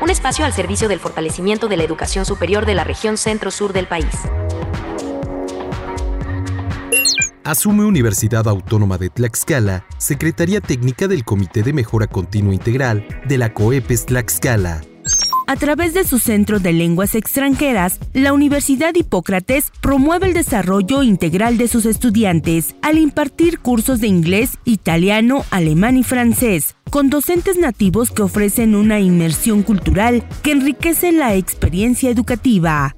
Un espacio al servicio del fortalecimiento de la educación superior de la región centro-sur del país. Asume Universidad Autónoma de Tlaxcala, Secretaría Técnica del Comité de Mejora Continua Integral de la COEPES Tlaxcala. A través de su Centro de Lenguas Extranjeras, la Universidad Hipócrates promueve el desarrollo integral de sus estudiantes al impartir cursos de inglés, italiano, alemán y francés, con docentes nativos que ofrecen una inmersión cultural que enriquece la experiencia educativa.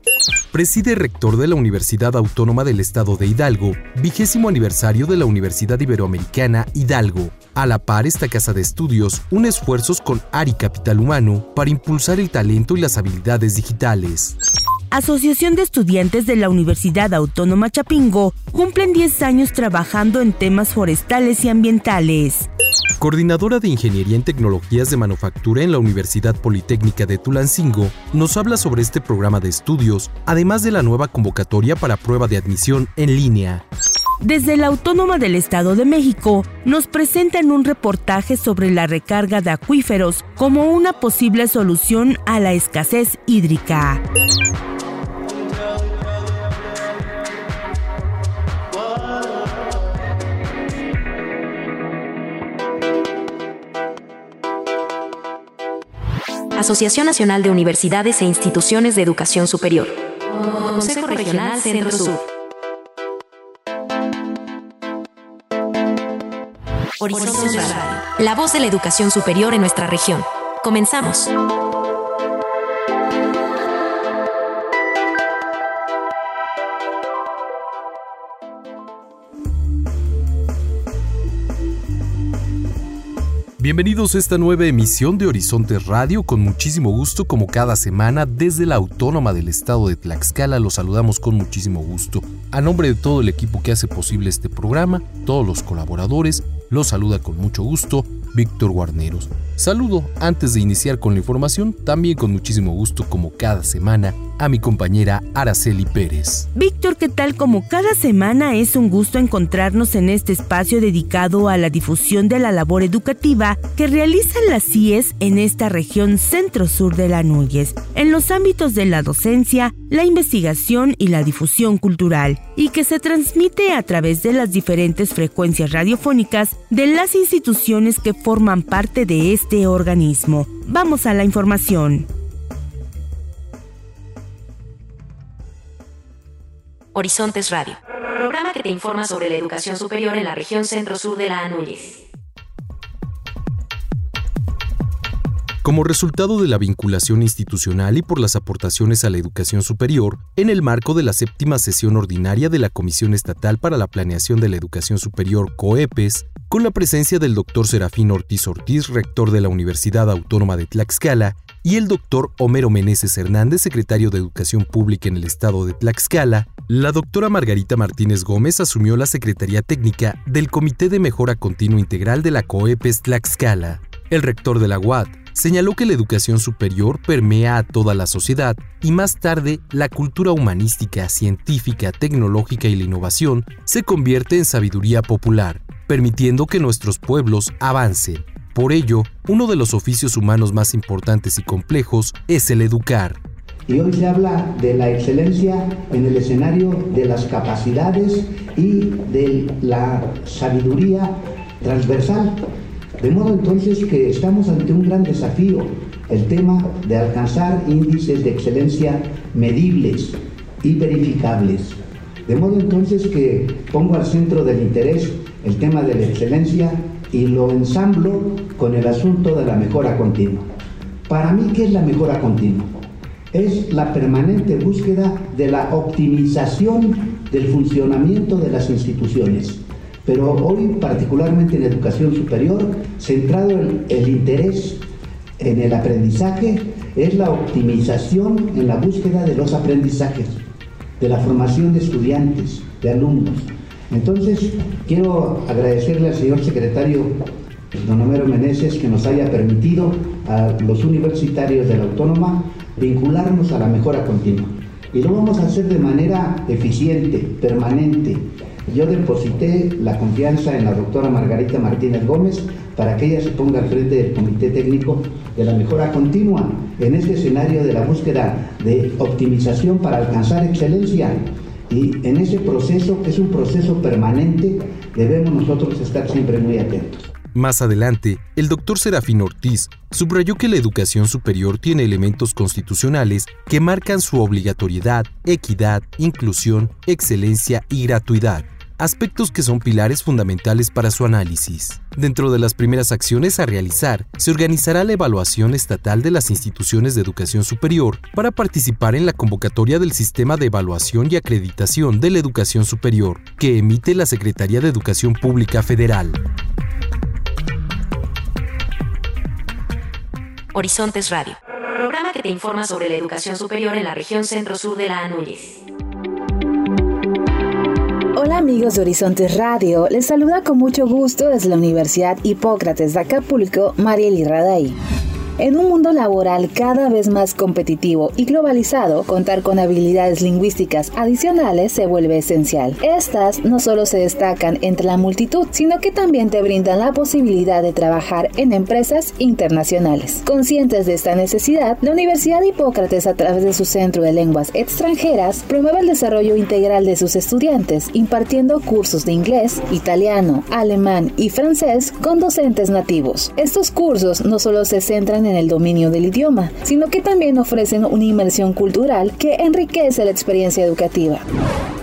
Preside rector de la Universidad Autónoma del Estado de Hidalgo, vigésimo aniversario de la Universidad Iberoamericana Hidalgo. A la par, esta casa de estudios une esfuerzos con ARI Capital Humano para impulsar el talento y las habilidades digitales. Asociación de Estudiantes de la Universidad Autónoma Chapingo cumplen 10 años trabajando en temas forestales y ambientales coordinadora de Ingeniería en Tecnologías de Manufactura en la Universidad Politécnica de Tulancingo, nos habla sobre este programa de estudios, además de la nueva convocatoria para prueba de admisión en línea. Desde la Autónoma del Estado de México, nos presentan un reportaje sobre la recarga de acuíferos como una posible solución a la escasez hídrica. Asociación Nacional de Universidades e Instituciones de Educación Superior. Consejo Regional Centro Sur. Horizontes Radio. La voz de la educación superior en nuestra región. Comenzamos. Bienvenidos a esta nueva emisión de Horizontes Radio. Con muchísimo gusto, como cada semana, desde la Autónoma del Estado de Tlaxcala, los saludamos con muchísimo gusto. A nombre de todo el equipo que hace posible este programa, todos los colaboradores, los saluda con mucho gusto Víctor Guarneros. Saludo, antes de iniciar con la información, también con muchísimo gusto, como cada semana, a mi compañera Araceli Pérez. Víctor, ¿qué tal? Como cada semana es un gusto encontrarnos en este espacio dedicado a la difusión de la labor educativa que realizan las CIES en esta región centro-sur de la Núñez, en los ámbitos de la docencia, la investigación y la difusión cultural, y que se transmite a través de las diferentes frecuencias radiofónicas de las instituciones que forman parte de este organismo. Vamos a la información. Horizontes Radio, programa que te informa sobre la educación superior en la región centro-sur de la Anúñez. Como resultado de la vinculación institucional y por las aportaciones a la educación superior, en el marco de la séptima sesión ordinaria de la Comisión Estatal para la Planeación de la Educación Superior COEPES, con la presencia del doctor Serafín Ortiz Ortiz, rector de la Universidad Autónoma de Tlaxcala, y el doctor Homero Meneses Hernández, secretario de Educación Pública en el estado de Tlaxcala, la doctora Margarita Martínez Gómez asumió la Secretaría Técnica del Comité de Mejora Continua Integral de la COEPES Tlaxcala. El rector de la UAD, señaló que la educación superior permea a toda la sociedad y más tarde la cultura humanística, científica, tecnológica y la innovación se convierte en sabiduría popular, permitiendo que nuestros pueblos avancen. Por ello, uno de los oficios humanos más importantes y complejos es el educar. Y hoy se habla de la excelencia en el escenario de las capacidades y de la sabiduría transversal de modo entonces que estamos ante un gran desafío, el tema de alcanzar índices de excelencia medibles y verificables. De modo entonces que pongo al centro del interés el tema de la excelencia y lo ensamblo con el asunto de la mejora continua. Para mí, ¿qué es la mejora continua? Es la permanente búsqueda de la optimización del funcionamiento de las instituciones pero hoy particularmente en educación superior, centrado en el interés en el aprendizaje, es la optimización en la búsqueda de los aprendizajes, de la formación de estudiantes, de alumnos. Entonces, quiero agradecerle al señor secretario don Homero Meneses que nos haya permitido a los universitarios de la Autónoma vincularnos a la mejora continua. Y lo vamos a hacer de manera eficiente, permanente, yo deposité la confianza en la doctora Margarita Martínez Gómez para que ella se ponga al frente del Comité Técnico de la Mejora Continua en este escenario de la búsqueda de optimización para alcanzar excelencia. Y en ese proceso, que es un proceso permanente, debemos nosotros estar siempre muy atentos. Más adelante, el doctor Serafín Ortiz subrayó que la educación superior tiene elementos constitucionales que marcan su obligatoriedad, equidad, inclusión, excelencia y gratuidad, aspectos que son pilares fundamentales para su análisis. Dentro de las primeras acciones a realizar, se organizará la evaluación estatal de las instituciones de educación superior para participar en la convocatoria del Sistema de Evaluación y Acreditación de la Educación Superior, que emite la Secretaría de Educación Pública Federal. Horizontes Radio, programa que te informa sobre la educación superior en la región centro-sur de la Anúñez. Hola amigos de Horizontes Radio, les saluda con mucho gusto desde la Universidad Hipócrates de Acapulco, Marieli Raday. En un mundo laboral cada vez más competitivo y globalizado, contar con habilidades lingüísticas adicionales se vuelve esencial. Estas no solo se destacan entre la multitud, sino que también te brindan la posibilidad de trabajar en empresas internacionales. Conscientes de esta necesidad, la Universidad Hipócrates, a través de su Centro de Lenguas Extranjeras, promueve el desarrollo integral de sus estudiantes, impartiendo cursos de inglés, italiano, alemán y francés con docentes nativos. Estos cursos no solo se centran en el dominio del idioma, sino que también ofrecen una inmersión cultural que enriquece la experiencia educativa.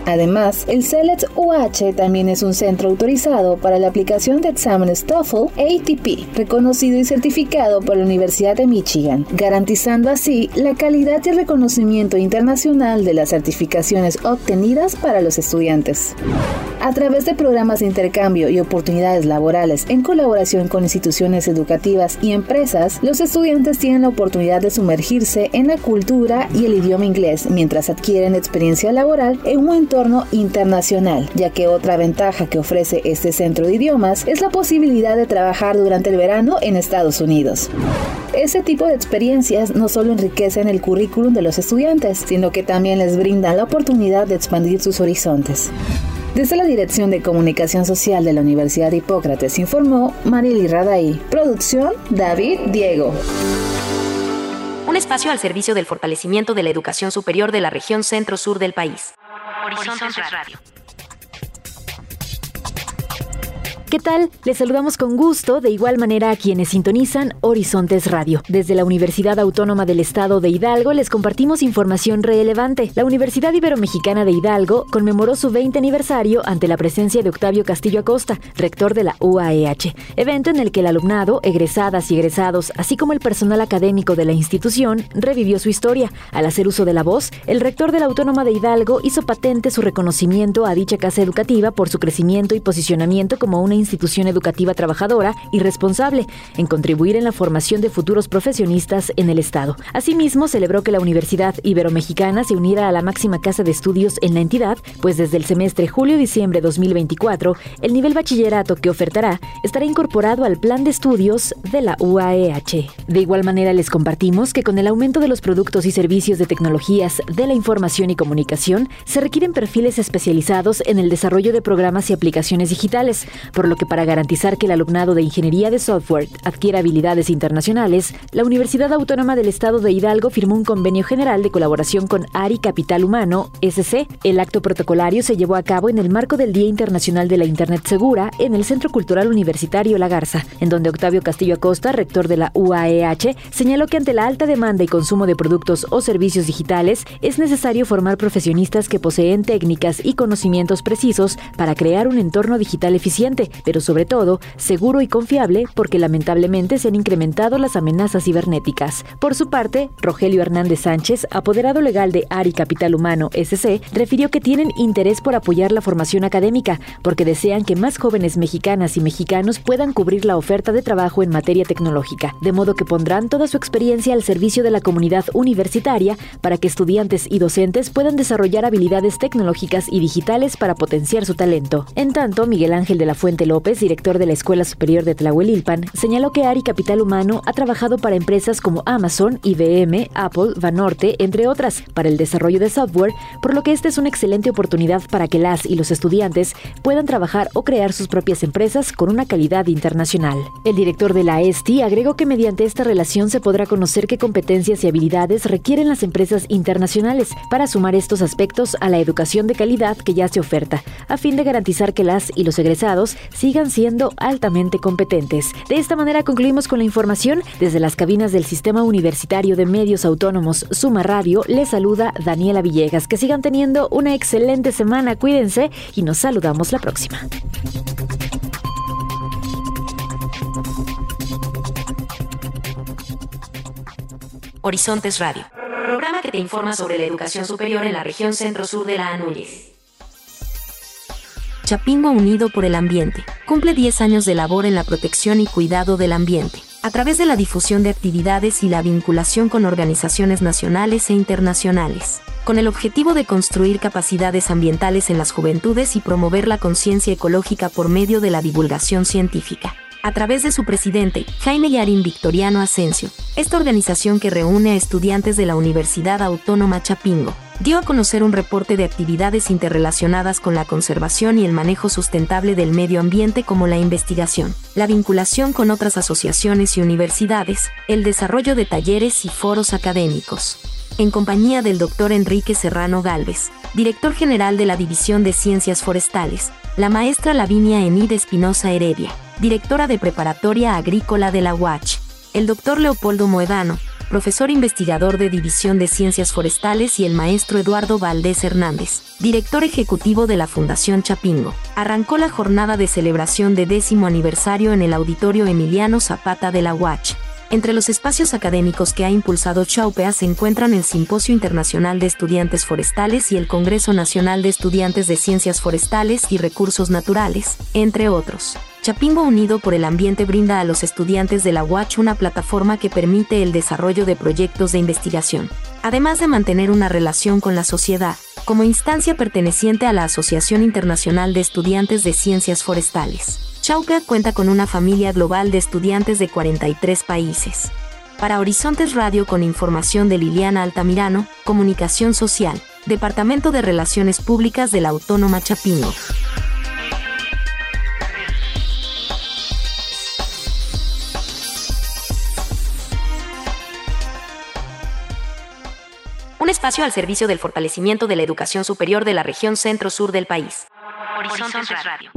Además, el CELET UH también es un centro autorizado para la aplicación de exámenes TOEFL ATP, reconocido y certificado por la Universidad de Michigan, garantizando así la calidad y reconocimiento internacional de las certificaciones obtenidas para los estudiantes. A través de programas de intercambio y oportunidades laborales en colaboración con instituciones educativas y empresas, los estudiantes tienen la oportunidad de sumergirse en la cultura y el idioma inglés mientras adquieren experiencia laboral en un entorno internacional, ya que otra ventaja que ofrece este centro de idiomas es la posibilidad de trabajar durante el verano en Estados Unidos. Ese tipo de experiencias no solo enriquecen el currículum de los estudiantes, sino que también les brindan la oportunidad de expandir sus horizontes. Desde la Dirección de Comunicación Social de la Universidad de Hipócrates informó Marily Raday. Producción David Diego. Un espacio al servicio del fortalecimiento de la educación superior de la región centro-sur del país. Horizontes Radio. ¿Qué tal? Les saludamos con gusto, de igual manera a quienes sintonizan Horizontes Radio. Desde la Universidad Autónoma del Estado de Hidalgo les compartimos información relevante. La Universidad Iberomexicana de Hidalgo conmemoró su 20 aniversario ante la presencia de Octavio Castillo Acosta, rector de la UAEH, evento en el que el alumnado, egresadas y egresados, así como el personal académico de la institución, revivió su historia. Al hacer uso de la voz, el rector de la Autónoma de Hidalgo hizo patente su reconocimiento a dicha casa educativa por su crecimiento y posicionamiento como una institución educativa trabajadora y responsable en contribuir en la formación de futuros profesionistas en el Estado. Asimismo, celebró que la Universidad Iberomexicana se uniera a la máxima casa de estudios en la entidad, pues desde el semestre julio-diciembre 2024, el nivel bachillerato que ofertará estará incorporado al plan de estudios de la UAEH. De igual manera, les compartimos que con el aumento de los productos y servicios de tecnologías de la información y comunicación, se requieren perfiles especializados en el desarrollo de programas y aplicaciones digitales, por lo que para garantizar que el alumnado de Ingeniería de Software adquiera habilidades internacionales, la Universidad Autónoma del Estado de Hidalgo firmó un convenio general de colaboración con ARI Capital Humano, SC. El acto protocolario se llevó a cabo en el marco del Día Internacional de la Internet Segura en el Centro Cultural Universitario La Garza, en donde Octavio Castillo Acosta, rector de la UAEH, señaló que ante la alta demanda y consumo de productos o servicios digitales, es necesario formar profesionistas que poseen técnicas y conocimientos precisos para crear un entorno digital eficiente, pero sobre todo seguro y confiable porque lamentablemente se han incrementado las amenazas cibernéticas. Por su parte, Rogelio Hernández Sánchez, apoderado legal de ARI Capital Humano SC, refirió que tienen interés por apoyar la formación académica porque desean que más jóvenes mexicanas y mexicanos puedan cubrir la oferta de trabajo en materia tecnológica, de modo que pondrán toda su experiencia al servicio de la comunidad universitaria para que estudiantes y docentes puedan desarrollar habilidades tecnológicas y digitales para potenciar su talento. En tanto, Miguel Ángel de la Fuente López, director de la Escuela Superior de Tlahuelilpan, señaló que ARI Capital Humano ha trabajado para empresas como Amazon, IBM, Apple, Vanorte, entre otras, para el desarrollo de software, por lo que esta es una excelente oportunidad para que las y los estudiantes puedan trabajar o crear sus propias empresas con una calidad internacional. El director de la ESTI agregó que mediante esta relación se podrá conocer qué competencias y habilidades requieren las empresas internacionales para sumar estos aspectos a la educación de calidad que ya se oferta, a fin de garantizar que las y los egresados sigan siendo altamente competentes. De esta manera concluimos con la información desde las cabinas del Sistema Universitario de Medios Autónomos Suma Radio. Les saluda Daniela Villegas. Que sigan teniendo una excelente semana, cuídense y nos saludamos la próxima. Horizontes Radio, programa que te informa sobre la educación superior en la región centro-sur de la Anúñez. Chapingo Unido por el Ambiente cumple 10 años de labor en la protección y cuidado del ambiente, a través de la difusión de actividades y la vinculación con organizaciones nacionales e internacionales, con el objetivo de construir capacidades ambientales en las juventudes y promover la conciencia ecológica por medio de la divulgación científica a través de su presidente, Jaime Yarín Victoriano Asensio. Esta organización que reúne a estudiantes de la Universidad Autónoma Chapingo dio a conocer un reporte de actividades interrelacionadas con la conservación y el manejo sustentable del medio ambiente como la investigación, la vinculación con otras asociaciones y universidades, el desarrollo de talleres y foros académicos. En compañía del doctor Enrique Serrano Galvez, director general de la División de Ciencias Forestales, la maestra Lavinia Enid Espinosa Heredia, directora de Preparatoria Agrícola de la UACH, el doctor Leopoldo Moedano, profesor investigador de División de Ciencias Forestales y el maestro Eduardo Valdés Hernández, director ejecutivo de la Fundación Chapingo. Arrancó la jornada de celebración de décimo aniversario en el Auditorio Emiliano Zapata de la UACH, entre los espacios académicos que ha impulsado Chaupea se encuentran el Simposio Internacional de Estudiantes Forestales y el Congreso Nacional de Estudiantes de Ciencias Forestales y Recursos Naturales, entre otros. Chapingo Unido por el Ambiente brinda a los estudiantes de la UACH una plataforma que permite el desarrollo de proyectos de investigación, además de mantener una relación con la sociedad, como instancia perteneciente a la Asociación Internacional de Estudiantes de Ciencias Forestales. Chauca cuenta con una familia global de estudiantes de 43 países. Para Horizontes Radio con información de Liliana Altamirano, Comunicación Social, Departamento de Relaciones Públicas de la Autónoma Chapingo. Un espacio al servicio del fortalecimiento de la educación superior de la región centro-sur del país. Horizontes Radio.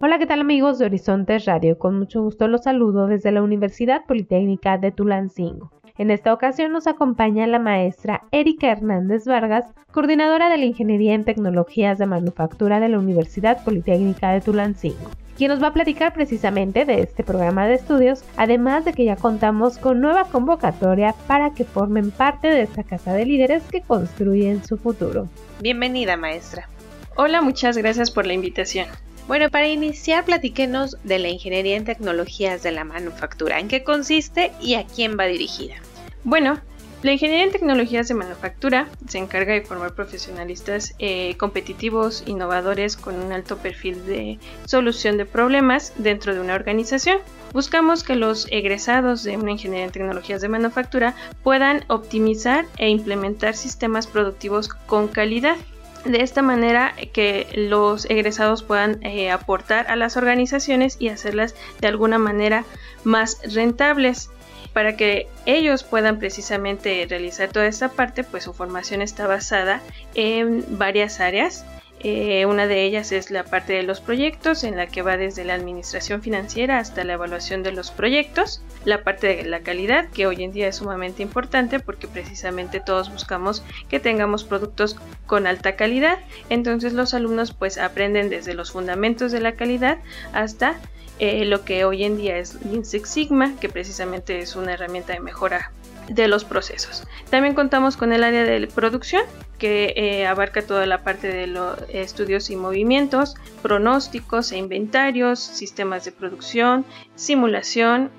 Hola, ¿qué tal amigos de Horizontes Radio? Con mucho gusto los saludo desde la Universidad Politécnica de Tulancingo. En esta ocasión nos acompaña la maestra Erika Hernández Vargas, coordinadora de la Ingeniería en Tecnologías de Manufactura de la Universidad Politécnica de Tulancingo, quien nos va a platicar precisamente de este programa de estudios, además de que ya contamos con nueva convocatoria para que formen parte de esta casa de líderes que construyen su futuro. Bienvenida, maestra. Hola, muchas gracias por la invitación. Bueno, para iniciar, platíquenos de la Ingeniería en Tecnologías de la Manufactura, en qué consiste y a quién va dirigida. Bueno, la Ingeniería en Tecnologías de Manufactura se encarga de formar profesionalistas eh, competitivos, innovadores, con un alto perfil de solución de problemas dentro de una organización. Buscamos que los egresados de una Ingeniería en Tecnologías de Manufactura puedan optimizar e implementar sistemas productivos con calidad de esta manera que los egresados puedan eh, aportar a las organizaciones y hacerlas de alguna manera más rentables para que ellos puedan precisamente realizar toda esta parte pues su formación está basada en varias áreas. Eh, una de ellas es la parte de los proyectos, en la que va desde la administración financiera hasta la evaluación de los proyectos, la parte de la calidad, que hoy en día es sumamente importante porque precisamente todos buscamos que tengamos productos con alta calidad, entonces los alumnos pues aprenden desde los fundamentos de la calidad hasta eh, lo que hoy en día es Lean Six Sigma, que precisamente es una herramienta de mejora de los procesos. También contamos con el área de producción que eh, abarca toda la parte de los estudios y movimientos, pronósticos e inventarios, sistemas de producción, simulación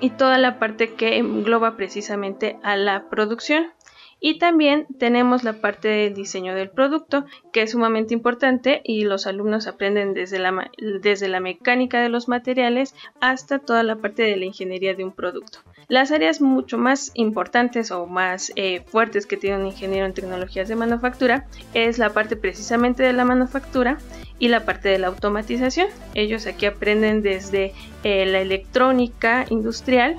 y toda la parte que engloba precisamente a la producción. Y también tenemos la parte del diseño del producto, que es sumamente importante y los alumnos aprenden desde la, desde la mecánica de los materiales hasta toda la parte de la ingeniería de un producto. Las áreas mucho más importantes o más eh, fuertes que tiene un ingeniero en tecnologías de manufactura es la parte precisamente de la manufactura y la parte de la automatización. Ellos aquí aprenden desde eh, la electrónica industrial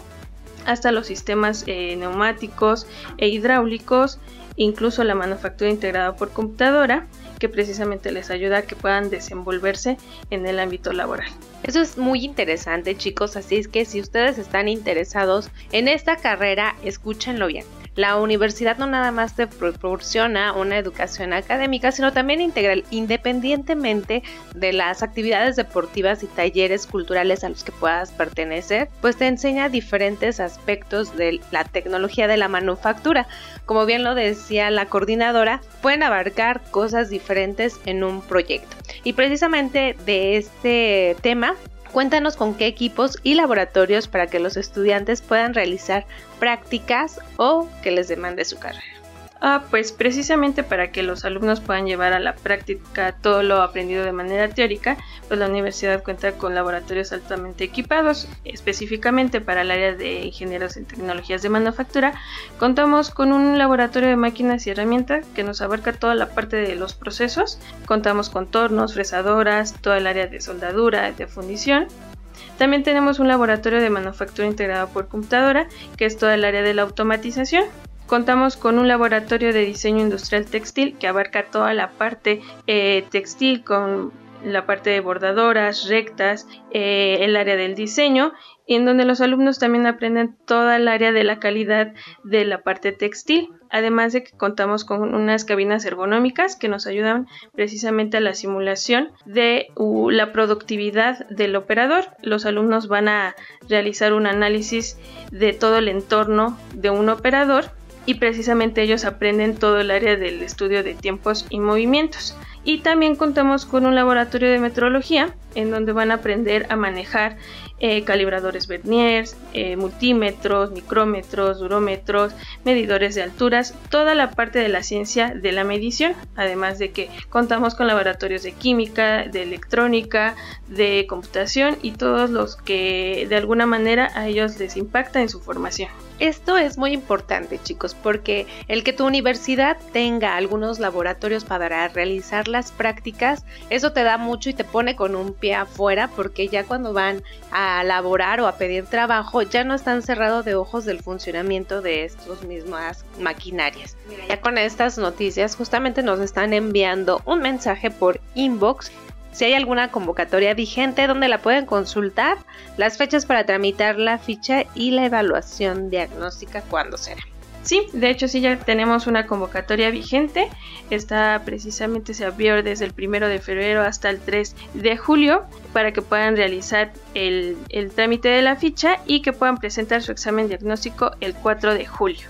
hasta los sistemas eh, neumáticos e hidráulicos, incluso la manufactura integrada por computadora, que precisamente les ayuda a que puedan desenvolverse en el ámbito laboral. Eso es muy interesante chicos, así es que si ustedes están interesados en esta carrera, escúchenlo bien. La universidad no nada más te proporciona una educación académica, sino también integral, independientemente de las actividades deportivas y talleres culturales a los que puedas pertenecer, pues te enseña diferentes aspectos de la tecnología de la manufactura. Como bien lo decía la coordinadora, pueden abarcar cosas diferentes en un proyecto. Y precisamente de este tema Cuéntanos con qué equipos y laboratorios para que los estudiantes puedan realizar prácticas o que les demande su carrera. Ah, pues precisamente para que los alumnos puedan llevar a la práctica todo lo aprendido de manera teórica, pues la universidad cuenta con laboratorios altamente equipados. Específicamente para el área de ingenieros en tecnologías de manufactura, contamos con un laboratorio de máquinas y herramientas que nos abarca toda la parte de los procesos. Contamos con tornos, fresadoras, toda el área de soldadura, de fundición. También tenemos un laboratorio de manufactura integrado por computadora, que es toda el área de la automatización. Contamos con un laboratorio de diseño industrial textil que abarca toda la parte eh, textil con la parte de bordadoras, rectas, eh, el área del diseño, en donde los alumnos también aprenden toda el área de la calidad de la parte textil, además de que contamos con unas cabinas ergonómicas que nos ayudan precisamente a la simulación de la productividad del operador. Los alumnos van a realizar un análisis de todo el entorno de un operador y precisamente ellos aprenden todo el área del estudio de tiempos y movimientos. Y también contamos con un laboratorio de metrología en donde van a aprender a manejar eh, calibradores verniers, eh, multímetros, micrómetros, durómetros, medidores de alturas, toda la parte de la ciencia de la medición, además de que contamos con laboratorios de química, de electrónica, de computación y todos los que de alguna manera a ellos les impacta en su formación. Esto es muy importante chicos porque el que tu universidad tenga algunos laboratorios para realizar las prácticas, eso te da mucho y te pone con un pie afuera porque ya cuando van a laborar o a pedir trabajo ya no están cerrados de ojos del funcionamiento de estas mismas maquinarias. ya con estas noticias justamente nos están enviando un mensaje por inbox si hay alguna convocatoria vigente donde la pueden consultar, las fechas para tramitar la ficha y la evaluación diagnóstica cuándo será. Sí, de hecho sí ya tenemos una convocatoria vigente. Esta precisamente se abrió desde el primero de febrero hasta el 3 de julio para que puedan realizar el, el trámite de la ficha y que puedan presentar su examen diagnóstico el 4 de julio.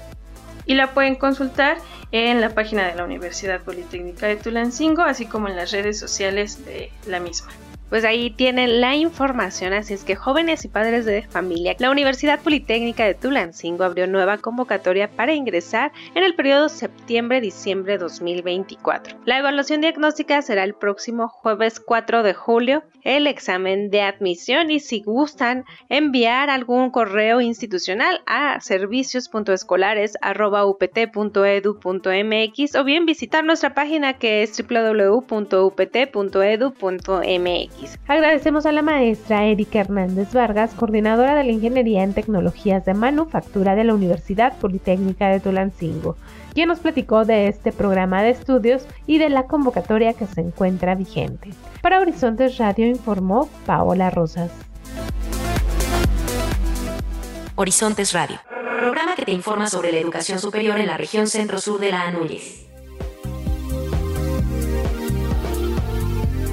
Y la pueden consultar en la página de la Universidad Politécnica de Tulancingo, así como en las redes sociales de la misma. Pues ahí tienen la información, así es que jóvenes y padres de familia, la Universidad Politécnica de Tulancingo abrió nueva convocatoria para ingresar en el periodo septiembre-diciembre 2024. La evaluación diagnóstica será el próximo jueves 4 de julio, el examen de admisión y si gustan enviar algún correo institucional a servicios.escolares.upt.edu.mx o bien visitar nuestra página que es www.upt.edu.mx. Agradecemos a la maestra Erika Hernández Vargas, coordinadora de la Ingeniería en Tecnologías de Manufactura de la Universidad Politécnica de Tulancingo, quien nos platicó de este programa de estudios y de la convocatoria que se encuentra vigente. Para Horizontes Radio informó Paola Rosas. Horizontes Radio, programa que te informa sobre la educación superior en la región centro-sur de la Anúñez.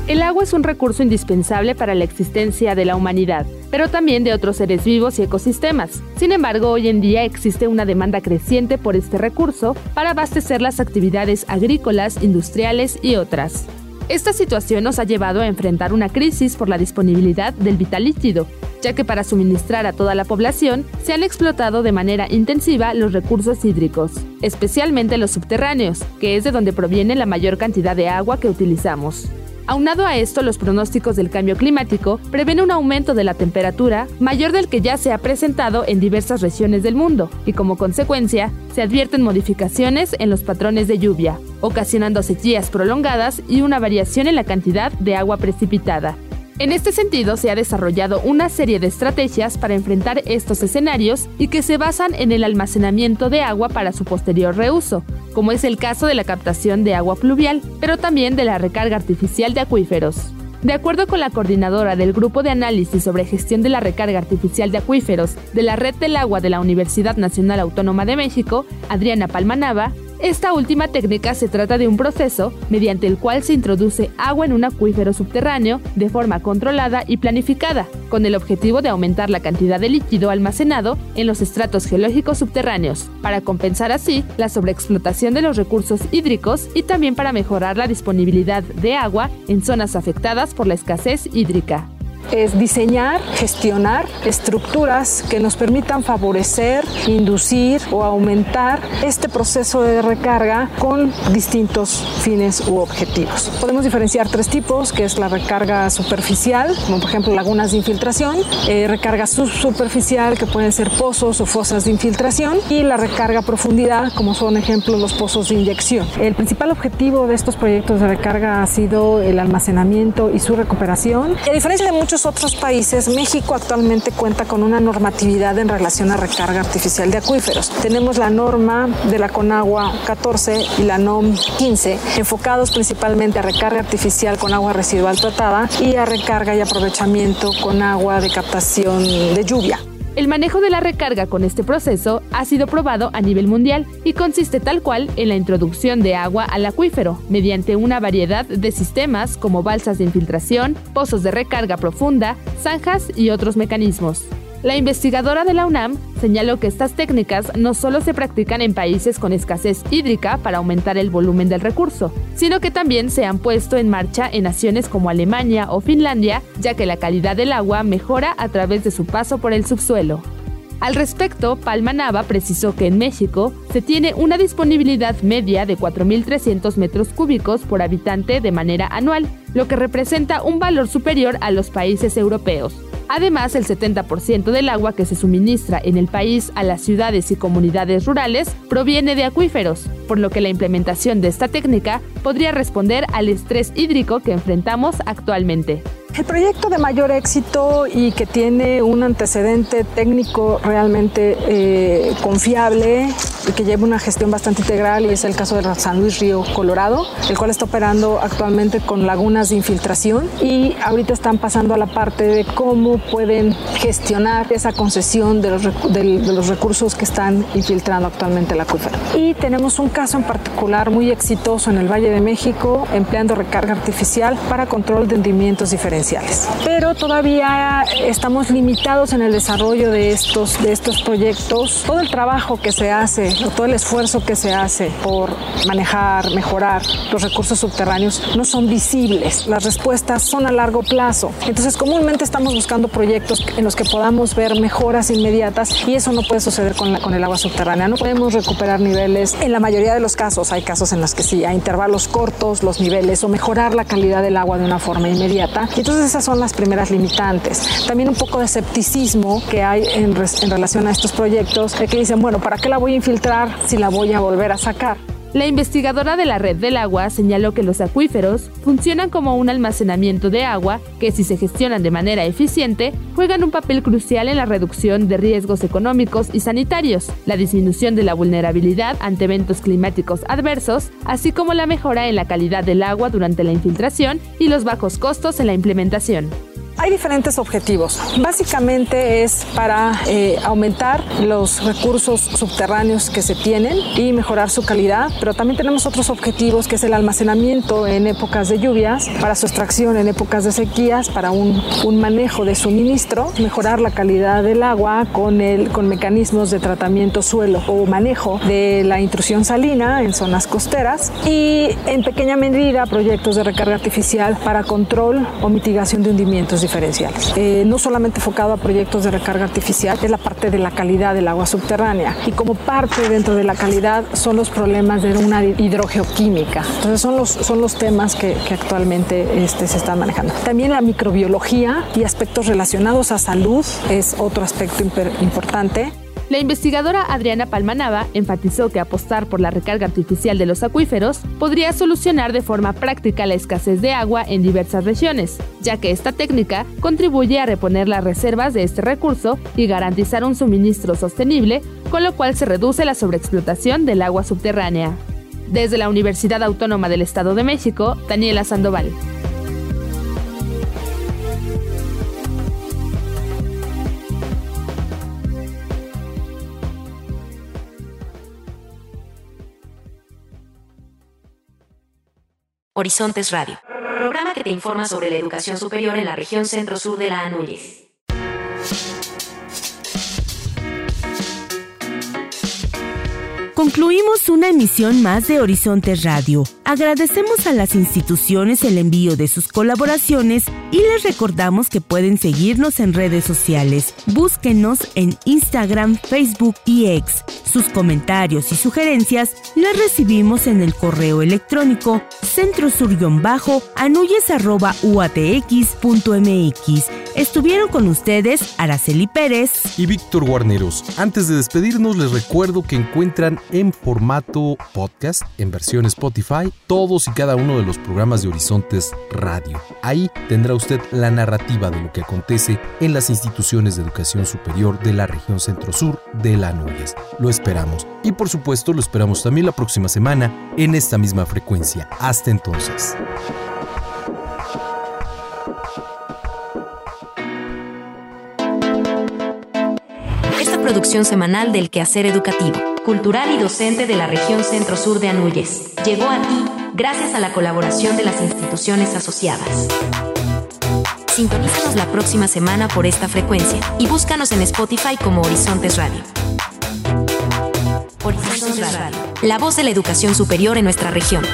El agua es un recurso indispensable para la existencia de la humanidad, pero también de otros seres vivos y ecosistemas. Sin embargo, hoy en día existe una demanda creciente por este recurso para abastecer las actividades agrícolas, industriales y otras. Esta situación nos ha llevado a enfrentar una crisis por la disponibilidad del vital líquido, ya que para suministrar a toda la población se han explotado de manera intensiva los recursos hídricos, especialmente los subterráneos, que es de donde proviene la mayor cantidad de agua que utilizamos. Aunado a esto, los pronósticos del cambio climático prevén un aumento de la temperatura mayor del que ya se ha presentado en diversas regiones del mundo, y como consecuencia, se advierten modificaciones en los patrones de lluvia, ocasionando sequías prolongadas y una variación en la cantidad de agua precipitada. En este sentido, se ha desarrollado una serie de estrategias para enfrentar estos escenarios y que se basan en el almacenamiento de agua para su posterior reuso, como es el caso de la captación de agua pluvial, pero también de la recarga artificial de acuíferos. De acuerdo con la coordinadora del Grupo de Análisis sobre Gestión de la Recarga Artificial de Acuíferos de la Red del Agua de la Universidad Nacional Autónoma de México, Adriana Palmanava, esta última técnica se trata de un proceso mediante el cual se introduce agua en un acuífero subterráneo de forma controlada y planificada, con el objetivo de aumentar la cantidad de líquido almacenado en los estratos geológicos subterráneos, para compensar así la sobreexplotación de los recursos hídricos y también para mejorar la disponibilidad de agua en zonas afectadas por la escasez hídrica es diseñar, gestionar estructuras que nos permitan favorecer, inducir o aumentar este proceso de recarga con distintos fines u objetivos. Podemos diferenciar tres tipos, que es la recarga superficial, como por ejemplo lagunas de infiltración, eh, recarga subsuperficial, que pueden ser pozos o fosas de infiltración, y la recarga profundidad, como son ejemplos los pozos de inyección. El principal objetivo de estos proyectos de recarga ha sido el almacenamiento y su recuperación. A diferencia de muchos otros países, México actualmente cuenta con una normatividad en relación a recarga artificial de acuíferos. Tenemos la norma de la Conagua 14 y la NOM 15, enfocados principalmente a recarga artificial con agua residual tratada y a recarga y aprovechamiento con agua de captación de lluvia. El manejo de la recarga con este proceso ha sido probado a nivel mundial y consiste tal cual en la introducción de agua al acuífero mediante una variedad de sistemas como balsas de infiltración, pozos de recarga profunda, zanjas y otros mecanismos. La investigadora de la UNAM señaló que estas técnicas no solo se practican en países con escasez hídrica para aumentar el volumen del recurso, sino que también se han puesto en marcha en naciones como Alemania o Finlandia, ya que la calidad del agua mejora a través de su paso por el subsuelo. Al respecto, Palma Nava precisó que en México se tiene una disponibilidad media de 4.300 metros cúbicos por habitante de manera anual, lo que representa un valor superior a los países europeos. Además, el 70% del agua que se suministra en el país a las ciudades y comunidades rurales proviene de acuíferos, por lo que la implementación de esta técnica podría responder al estrés hídrico que enfrentamos actualmente. El proyecto de mayor éxito y que tiene un antecedente técnico realmente eh, confiable y que lleva una gestión bastante integral y es el caso de San Luis Río Colorado, el cual está operando actualmente con lagunas de infiltración y ahorita están pasando a la parte de cómo pueden gestionar esa concesión de los, de los recursos que están infiltrando actualmente el acuífero. Y tenemos un caso en particular muy exitoso en el Valle de México empleando recarga artificial para control de hundimientos diferenciales pero todavía estamos limitados en el desarrollo de estos, de estos proyectos. Todo el trabajo que se hace, todo el esfuerzo que se hace por manejar, mejorar los recursos subterráneos no son visibles. Las respuestas son a largo plazo. Entonces, comúnmente estamos buscando proyectos en los que podamos ver mejoras inmediatas y eso no puede suceder con, con el agua subterránea. No podemos recuperar niveles. En la mayoría de los casos, hay casos en los que sí, a intervalos cortos los niveles o mejorar la calidad del agua de una forma inmediata. Entonces, esas son las primeras limitantes. También un poco de escepticismo que hay en, en relación a estos proyectos, que dicen, bueno, ¿para qué la voy a infiltrar si la voy a volver a sacar? La investigadora de la red del agua señaló que los acuíferos funcionan como un almacenamiento de agua que si se gestionan de manera eficiente juegan un papel crucial en la reducción de riesgos económicos y sanitarios, la disminución de la vulnerabilidad ante eventos climáticos adversos, así como la mejora en la calidad del agua durante la infiltración y los bajos costos en la implementación. Hay diferentes objetivos. Básicamente es para eh, aumentar los recursos subterráneos que se tienen y mejorar su calidad, pero también tenemos otros objetivos que es el almacenamiento en épocas de lluvias, para su extracción en épocas de sequías, para un, manejo de suministro, mejorar la calidad del agua con, el, con mecanismos de tratamiento suelo o manejo de la intrusión salina en zonas costeras y en pequeña medida proyectos de recarga artificial para control o mitigación de hundimientos Eh, no solamente enfocado a proyectos de recarga artificial, es la parte de la calidad del agua subterránea y como parte dentro de la calidad son los problemas de una hidrogeoquímica. Entonces son los, son los temas que, que actualmente este, se están manejando. También la microbiología y aspectos relacionados a salud es otro aspecto importante. La investigadora Adriana Palmanaba enfatizó que apostar por la recarga artificial de los acuíferos podría solucionar de forma práctica la escasez de agua en diversas regiones, ya que esta técnica contribuye a reponer las reservas de este recurso y garantizar un suministro sostenible, con lo cual se reduce la sobreexplotación del agua subterránea. Desde la Universidad Autónoma del Estado de México, Daniela Sandoval. Horizontes Radio, programa que te informa sobre la educación superior en la región centro-sur de la Anúñez. Concluimos una emisión más de Horizontes Radio. Agradecemos a las instituciones el envío de sus colaboraciones y les recordamos que pueden seguirnos en redes sociales. Búsquenos en Instagram, Facebook y X. Sus comentarios y sugerencias las recibimos en el correo electrónico centrosur-anuyes.uatx.mx. Estuvieron con ustedes Araceli Pérez y Víctor Guarneros. Antes de despedirnos, les recuerdo que encuentran en formato podcast, en versión Spotify, todos y cada uno de los programas de Horizontes Radio. Ahí tendrá usted la narrativa de lo que acontece en las instituciones de educación superior de la región centro-sur de la Nubes. Lo esperamos. Y por supuesto lo esperamos también la próxima semana en esta misma frecuencia. Hasta entonces. Esta producción semanal del quehacer educativo, cultural y docente de la región centro-sur de Anuyes llegó a ti gracias a la colaboración de las instituciones asociadas. Sintonízanos la próxima semana por esta frecuencia y búscanos en Spotify como Horizontes Radio. Horizontes Radio, la voz de la educación superior en nuestra región.